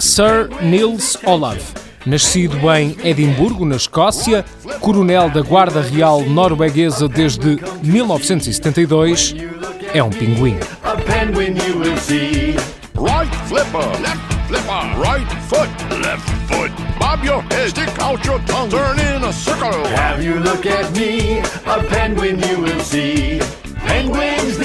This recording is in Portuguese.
Sir Niels Olav. Nascido em Edimburgo, na Escócia, coronel da Guarda Real Norueguesa desde 1972, é um pinguim. A penguin you will see. Right flipper, left right foot, left foot. Bob your head, stick out your tongue, turn in a circle. Have you look at me, a penguin you will see. Penguins.